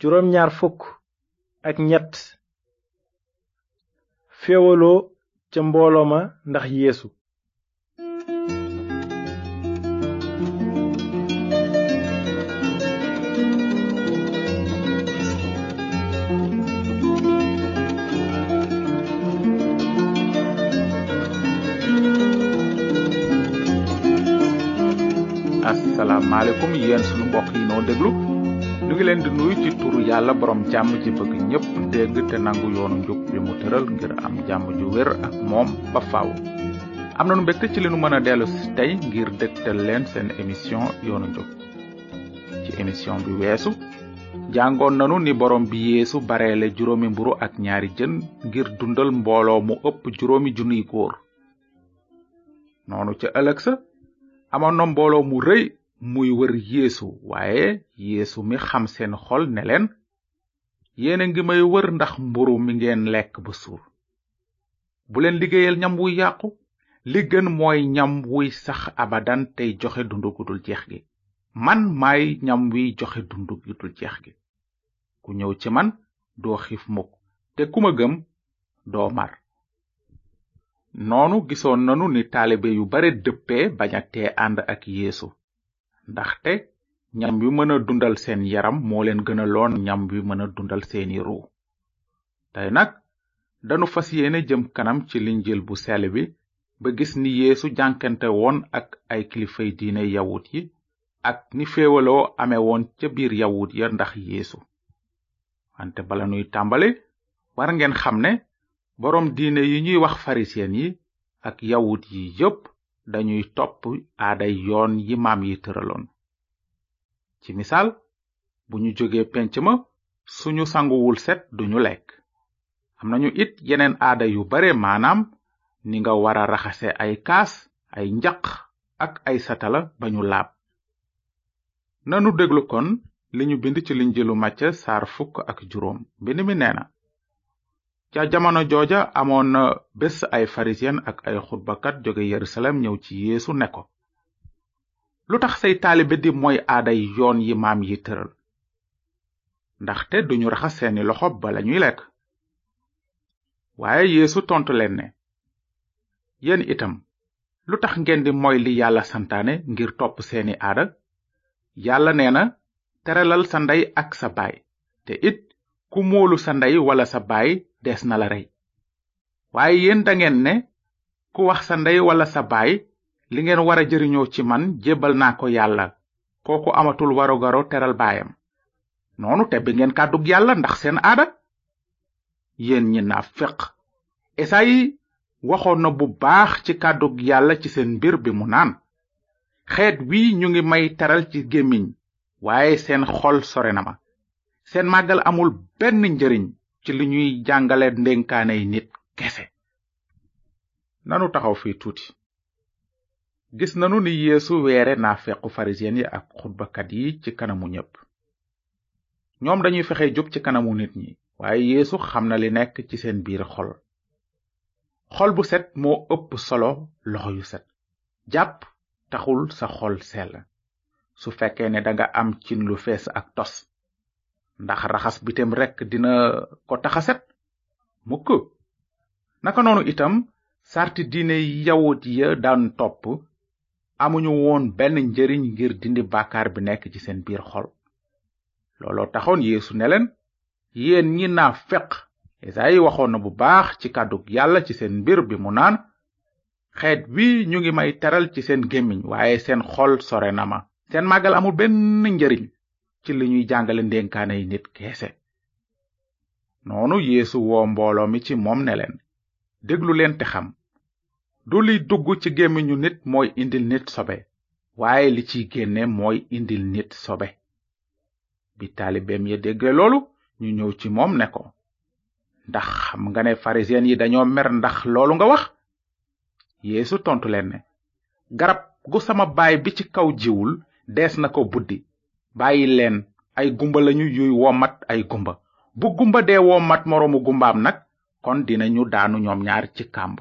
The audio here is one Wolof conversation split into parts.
juróom ñaar fukk ak ñett féewaloo ca mbooloo ma ndax yéesu asalaamaaleykum yéen sunu mbokk yi noo déglu nu ngi leen di nuyu ci turu yàlla borom jàmm ji bëgg ñépp dégg te nangu yoonu njub bi mu tëral ngir am jàmm ju wér ak moom ba faaw am nanu mbégte ci li nu mën a dellu si tey ngir dégtal leen seen émission yoonu njub ci émission bi weesu jàngoon nanu ni borom bi yeesu bareele juróomi mburu ak ñaari jën ngir dundal mbooloo mu ëpp juróomi junniy góor noonu ca ëllëg sa amoon na mbooloo mu rëy muy wër yeesu waaye yeesu mi xam seen xol ne leen yéena ngi may wër ndax mburu mi ngeen lekk ba suur bu leen liggéeyal ñam wuy yàqu li gën mooy ñam wuy sax abadan tey joxe dund gu dul jeex gi man maay ñam wiy joxe dund gu dul jeex gi ku ñëw ci man doo xiif mukk te ku ma gëm doo mar noonu gisoon nanu ni taalibe yu bare dëppee bañ a tee ànd ak yeesu ndaxte ñam wi mën a dundal seen yaram moo leen gën a loon ñam wi mën a dundal seeni ruu tey nag danu fas yéene jëm kanam ci linjil bu sell bi ba gis ni yeesu jànkante woon ak ay kilifay diine yawut yi ak ni féewaloo ame woon ca biir yawut ya ndax yeesu wante bala nuy tàmbali war ngeen xam ne boroom diine yi ñuy wax farisiyen yi ak yawut yi yépp dañuy topp aaday yoon yi maam yi tëraloon ci misaal bu ñu jógee penc ma suñu sanguwul set duñu lekk am nañu it yeneen aada yu bare maanaam ni nga wara raxase ay kaas ay njaq ak ay satala ba ñu laab nanu déglu kon li ñu bind ci linjilu Macë saar fukk ak juróom mbind mi nee na ca jamono jooja amoon na bés ay farisiyen ak ay xutbakat jóge yerusalem ñëw ci yeesu ne ko lu tax say taalibe di mooy aaday yoon yi maam yi tëral ndaxte duñu raxas seeni loxo bala ñuy lekk waaye yeesu tontu leen ne yéen itam lu tax ngeen di mooy li yàlla santaane ngir topp seeni aada yàlla nee na teralal sa ndey ak sa baay te it ku móolu sa ndey wala sa baay des na la rey waaye yéen dangeen ne ku wax sa ndey walla sa baay li ngeen war a jëriñoo ci man jébbal naa ko yàlla kooku amatul warogaro teral baayam noonu tebbi ngeen kàddug yàlla ndax seen aada yéen ñi naa feq esayi waxoon na bu baax ci kàddug yàlla ci seen mbir bi mu naan xeet wi ñu ngi may teral ci gémmiñ waaye seen xol sore na ma seen màggal amul benn njëriñ ci li ñuy jàngale ndénkaaney nit kese nanu taxaw fi tuuti gis nanu ni yeesu weere naa fequ farisiyen yi ak xutbakat yi ci kanamu ñépp ñoom dañuy fexe jub ci kanamu nit ñi waaye yeesu xam na li nekk ci seen biir xol xol bu set moo ëpp solo loxo yu set jàpp taxul sa xol sell su fekkee ne danga am cin lu fees ak tos ndax raxas bitem rekk dina ko taxaset mukk naka noonu itam sarti diine yawut ya daan topp amuñu woon benn njëriñ ngir dindi bàkkaar bi nekk ci seen biir xol looloo taxoon yeesu ne leen yéen ñi naa feq esayi waxoon na bu baax ci kàddug yàlla ci seen mbir bi mu naan xeet wi ñu ngi may teral ci seen gémmiñ waaye seen xol sore na ma seen màggal amul benn njariñ ci li ñuy jàngale ndénkaane yi nit keese noonu yéesu woo mbooloo mi ci moom ne leen déglu leen te xam du li dugg ci gémmiñu nit mooy indil nit sobe waaye li ciy génne mooy indil nit sobe bi taalibeem ya dégge loolu ñu ñëw ci moom ne ko ndax xam nga ne farisiyen yi dañoo mer ndax loolu nga wax yéesu tontu leen ne garab gu sama baay bi ci kaw jiwul dees na ko buddi bàyyi leen ay gumba lañu yuy womat ay gumba bu gumba dee womat moroomu gumbaam nag kon dinañu daanu ñoom ñaar ci kàmb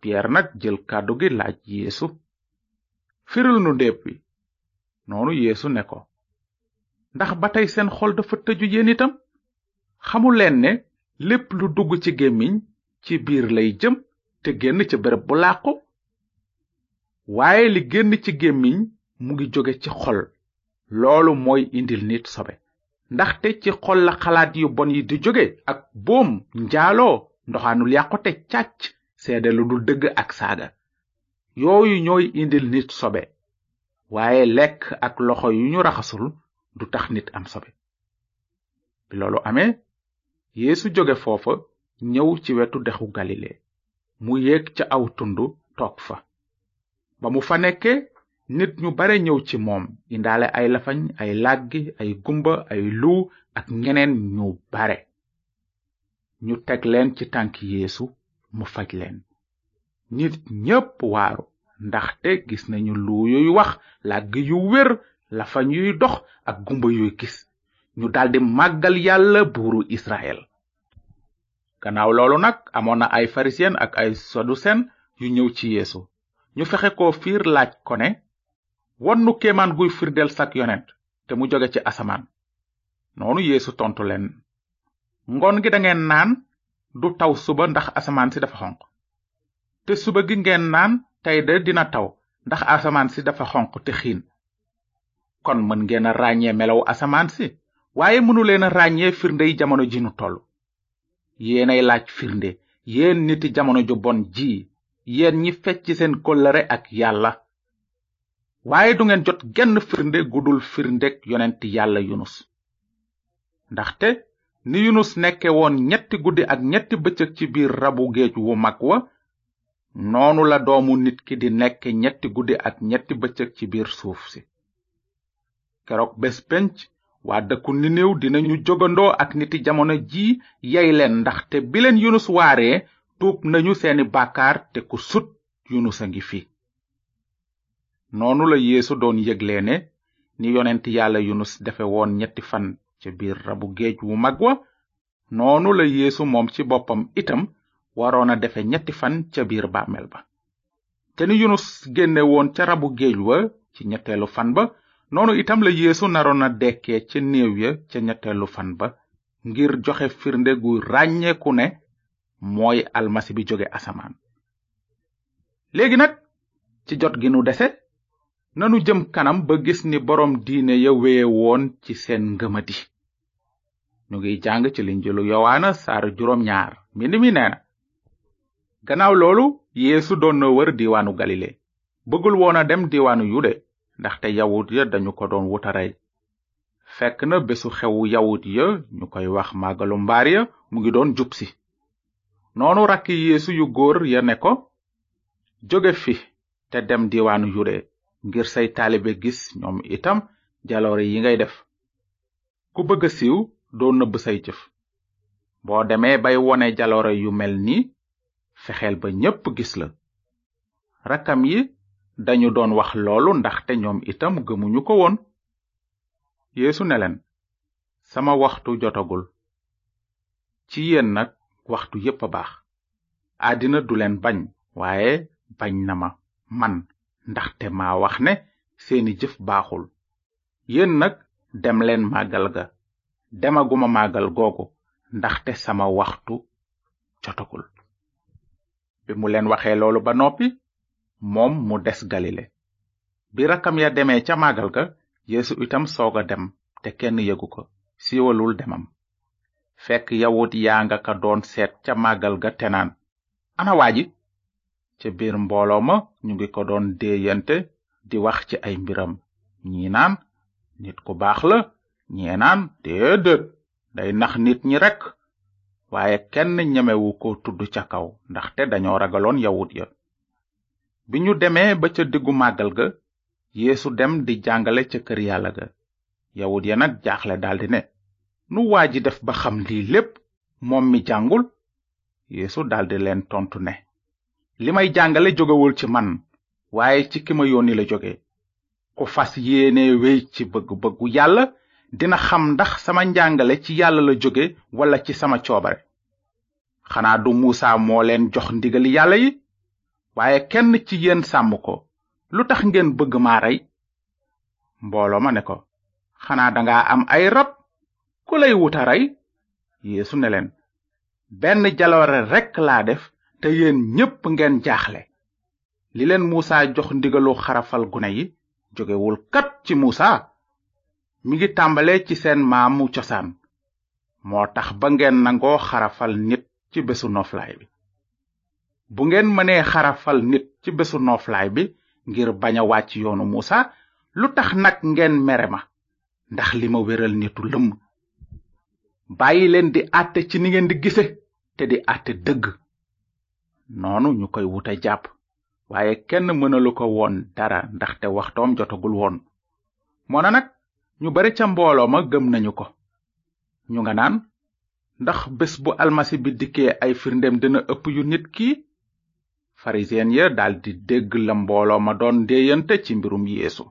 piyeer nag jël kàddu gi laaj yeesu firil nu ndéeb bi noonu yéesu ne ko ndax ba tey seen xol dafa tëju yéen itam xamu leen ne lépp lu dugg ci gémmiñ ci biir lay jëm te génn ca béréb bu làqu waaye li génn ci gémmiñ mu ngi jóge ci xol loolu mooy indil nit sobe ndaxte ci xol la xalaat yu bon yi di jóge ak boom njaaloo ndoxaanul yàqute càcc seede lu dul dëgg ak saaga yooyu ñooy indil nit sobe waaye lekk ak loxo yu ñu raxasul du tax nit am sobe bi loolu amee yeesu jóge foofa ñëw ci wetu dexu galile mu yéeg ca aw tund toog fa ba mu fa nekke nit ñu bare ñëw ci moom indaale ay lafañ ay làggi ay gumba ay luu ak ñeneen ñu bare ñu teg leen ci tànk yeesu mu faj leen nit ñépp waaru ndaxte gis nañu lu yuy wax làgg yu wér lafañ yuy dox ak gumba yuy gis ñu daldi màggal yàlla buuru israel gannaaw loolu nag amoon na ay farisiyen ak ay sadusen yu ñëw ci yeesu ñu fexe ko fiir laaj ko ne won nu kéemaan guy firndeel sak yonent te mu joge ci asamaan noonu yeesu tontu leen ngoon gi dangeen naan du taw suba ndax asamaan si dafa xonq te suba gi ngeen naan tey de dina taw ndax asamaan si dafa xonq te xiin kon mën ngeen a ràññee melaw asamaan si waaye mënu leen a ràññee firndey jamono ji nu toll yéenay laaj firnde yéen niti jamono ju bon ji yéen ñi fecc seen kóllëre ak yàlla waaye du ngeen jot genn firnde gudul firndeg yonent yàlla yunus ndaxte ni yunus nekke woon ñetti guddi ak ñetti bëccëg ci biir rabu géej wu mag wa noonu la doomu nit ki di nekk ñetti guddi ak ñetti bëccëg ci biir suuf si keroog bés penc waa dëkku niniw dinañu jógandoo ak niti jamono ji yey leen ndaxte bi leen yunus waaree tuub nañu seeni bàkkaar te ku sut yunus a ngi fi noonu la yéesu doon yëglee ne ni yonent yàlla yunus defe woon ñetti fan ca biir rabu géej wu mag wa noonu la yéesu moom ci boppam itam waroon a defe ñetti fan ca biir bàmmeel ba te ni yunus génne woon ca rabu géej wa ci ñetteelu fan ba noonu itam la yéesu naroon a dekkee ca néew ya ca ñetteelu fan ba ngir joxe firnde gu ràññeeku ne mooy almasi bi jóge asamaan léegi nag ci jot gi nu dese nanu jëm kanam ba gis ni boroom diine ya wéye woon ci seen ngëmadi ñu ngi jàng ci linjilu yowaana saar juróom ñaar mbind mi nee na gannaaw loolu yeesu doon na wër diiwaanu galile bëggul woon a dem diiwaanu yude ndaxte yawut ya dañu ko doon wuta rey fekk na bésu xewu yawut ya ñu koy wax màggalu mbaar ya mu ngi doon jub si noonu rakki yeesu yu góor ya ne ko jóge fi te dem diwaanu yude ngir say taalibe gis ñoom itam jaloore yi ngay def ku bëgg a siiw doo nëbb say jëf boo demee bay wone jaloore yu mel nii fexeel ba ñépp gis la rakkam yi dañu doon wax loolu ndaxte ñoom itam gëmuñu ko woon yeesu ne leen sama waxtu jotagul ci yéen nag waxtu yépp a baax àddina du leen bañ waaye bañ na ma man ndaxte ma wax ne seeni jëf baaxul yéen nag dem leen màggal ga demaguma màggal googu ndaxte sama waxtu jotagul bi mu leen waxee loolu ba noppi moom mu des galile bi rakkam ya demee ca màggal ga yeesu itam soog a dem te kenn yëgu ko siiwalul demam fekk yawut yaa nga ka doon seet ca màggal ga te naan ana waa ji ca biir mbooloo ma ñu ngi ko doon déeyante di wax ci ay mbiram ñii naan nit ku baax la ñee naan déedéet day nax nit ñi rekk waaye kenn ñemewu ko tudd ca kaw ndaxte dañoo ragaloon yawut ya bi ñu demee ba ca diggu màggal ga yéesu dem di jàngale ca kër yàlla ga yawut ya nag jaaxle daldi ne nu waa ji def ba xam lii lépp moom mi jàngul yeesu daldi leen tontu ne li may jàngale jógewul ci man waaye ci ki ma yónni la jóge ku fas yéene wéy ci bëgg-bëggu yàlla dina xam ndax sama njàngale ci yàlla la jóge walla ci sama coobare xanaa du muusa moo leen jox ndigali yàlla yi waaye kenn ci yéen sàmm ko lu tax ngeen bëgg maa rey mbooloo ma ne ko xanaa danga am ay rab ku lay wuta rey yeesu ne leen benn jaloore rekk laa def te yéen ñépp ngeen jaaxle li leen muusa jox ndigalu xarafal gune yi jógewul kat ci muusa mi ngi tàmbalee ci seen maamu cosaan moo tax ba ngeen nangoo xarafal nit ci bésu noflaay bi bu ngeen mënee xarafal nit ci bésu noflaay bi ngir bañ a wàcc yoonu muusa lu tax nag ngeen mere ma ndax li ma wéral nitu lëmm bàyyi leen di àtte ci ni ngeen di gise te di àtte dëgg noonu ñu koy wuta jàpp waaye kenn mënalu ko woon dara ndaxte waxtoom jotagul woon moona nag ñu bari ca mbooloo ma gëm nañu ko ñu nga naan ndax bés bu almasi bi dikkee ay firndem dina ëpp yu nit ki farisen ya daldi dégg la mbooloo ma doon ndéeyante ci mbirum yeesu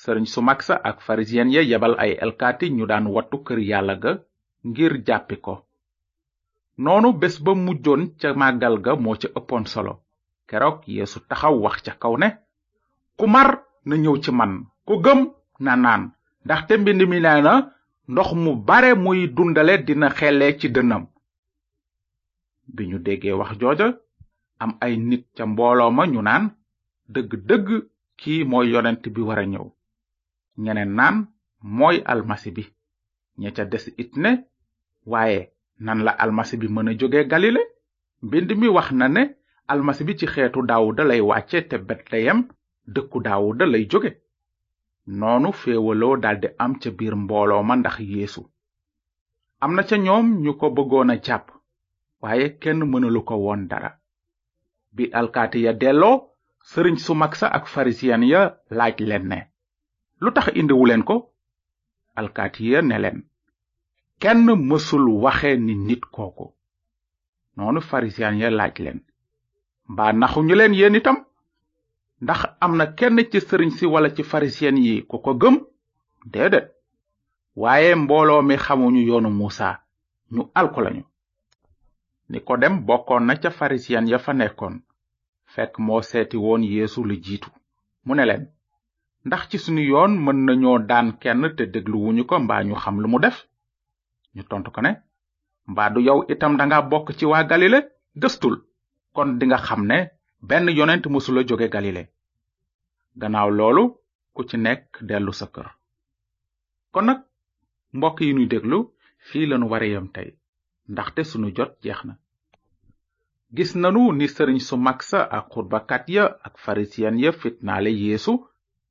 sëriñ su mag sa ak farisen ya yebal ay elkaati ñu daan wattu kër yàlla ga ngir jàppi ko noonu bés ba mujjoon ca màggal ga moo ca ëppoon solo keroog yeesu taxaw wax ca kaw ne ku mar na ñëw ci man ku gëm na naan ndaxte mbind mi nee na ndox mu bare muy dundale dina xellee ci dënnam bi ñu déggee wax jooja am ay nit ca mbooloo ma ñu naan dëgg dëgg kii mooy yonent bi wara ñëw ñeneen naan mooy almasi bi ña ca des it ne waaye nan la almasi bi mën a jóge galile mbind mi wax na ne almasi bi ci xeetu daawuda lay wàcce te betleyem dëkku daawuda lay jóge noonu féewaloo daldi am ca biir mbooloo ma ndax yéesu am na ca ñoom ñu ko bëggoon a jàpp waaye kenn mënalu ko woon dara bi alkaati ya delloo sëriñ su mag sa ak farisiyen ya laaj leen ne lu tax indiwu leen ko alkaati ya ne leen kenn mësul waxe ni nit kooku noonu farisiyen ya laaj leen mbaa naxuñu leen yéen itam ndax am na kenn ci sëriñ si walla ci farisiyen yi ku ko gëm déedéet waaye mbooloo mi xamuñu yoonu muusa ñu alku lañu nikodem bokkoon na ca farisiyen ya fa nekkoon fekk moo seeti woon yeesu lu jiitu mu ne leen ndax ci sunu yoon mën nañoo daan kenn te dégluwuñu ko mbaa ñu xam lu mu def ñu tontu ko ne mbaa du yow itam danga bokk ci waa galile gëstul kon dinga xam ne benn yonent mësula jóge galile gannaaw loolu ku ci nekk dellu sa kër kon nag mbokk yi nuy déglu fii lanu ware yam tey ndaxte sunu jot jeex na gis nanu ni sëriñ su mag sa ak xutbakat ya ak farisiyen ya fitnaale yeesu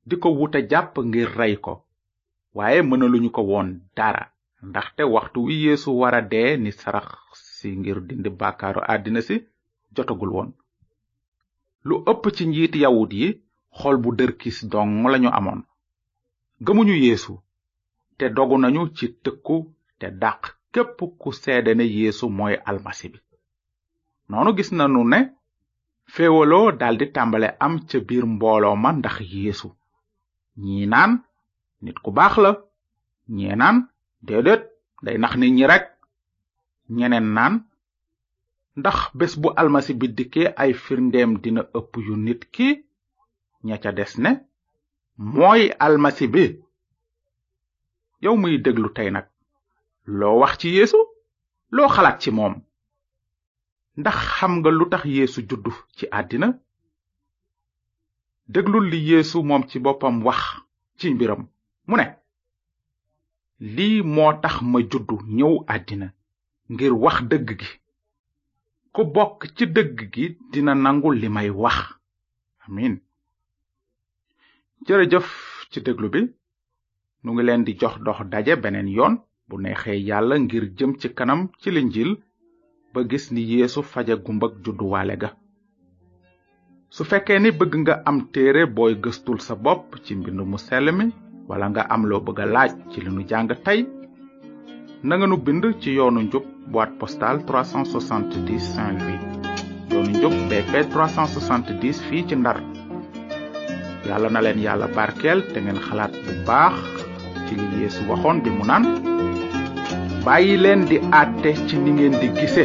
di ko wuta jàpp ngir rey ko waaye mënaluñu ko woon dara ndaxte waxtu wi yeesu wara dee ni sarax si ngir dindi bàkkaaru àddina si jotagul woon lu ëpp ci njiit yawut yi xol bu dërkis dong lañu amoon gëmuñu yéesu te dogu nañu ci tëkku te dàq képp ku seede ne yeesu mooy almasi bi noonu gis nanu ne féewaloo daldi tàmbale am ca biir mbooloo ma ndax yeesu ñii naan nit ku baax la ñee naan déedéet day nax nit ñi rek ñeneen naan ndax bés bu almasi bi dikkee ay firndeem dina ëpp yu nit ki ña ca des ne mooy almasi bi yow muy déglu tey nag loo wax ci yéesu loo xalaat ci moom ndax xam nga lu tax yéesu juddu ci àddina déglul li yéesu moom ci boppam wax ci mbiram mu ne lii moo tax ma juddu ñëw àddina ngir wax dëgg gi ku bokk ci dëgg gi dina nangu li may wax amin jërëjëf ci déglu bi nu ngi leen di jox dox daje beneen yoon bu neexee yàlla ngir jëm ci kanam ci linjil ba gis ni yeesu faje gumbag judduwaale ga su fekkee ni bëgg nga am téere booy gëstul sa bopp ci mbind mu sell mi wala nga am loo bëgg a laaj ci li nu jàng tey na nga nu bind ci yoonu njub boîte postale 370 Saint-Louis yoonu njub BP 370 fii ci Ndar yàlla na leen yàlla barkeel te ngeen xalaat bu baax ci li Yeesu waxoon bi mu naan bàyyi leen di àtte ci ni ngeen di gise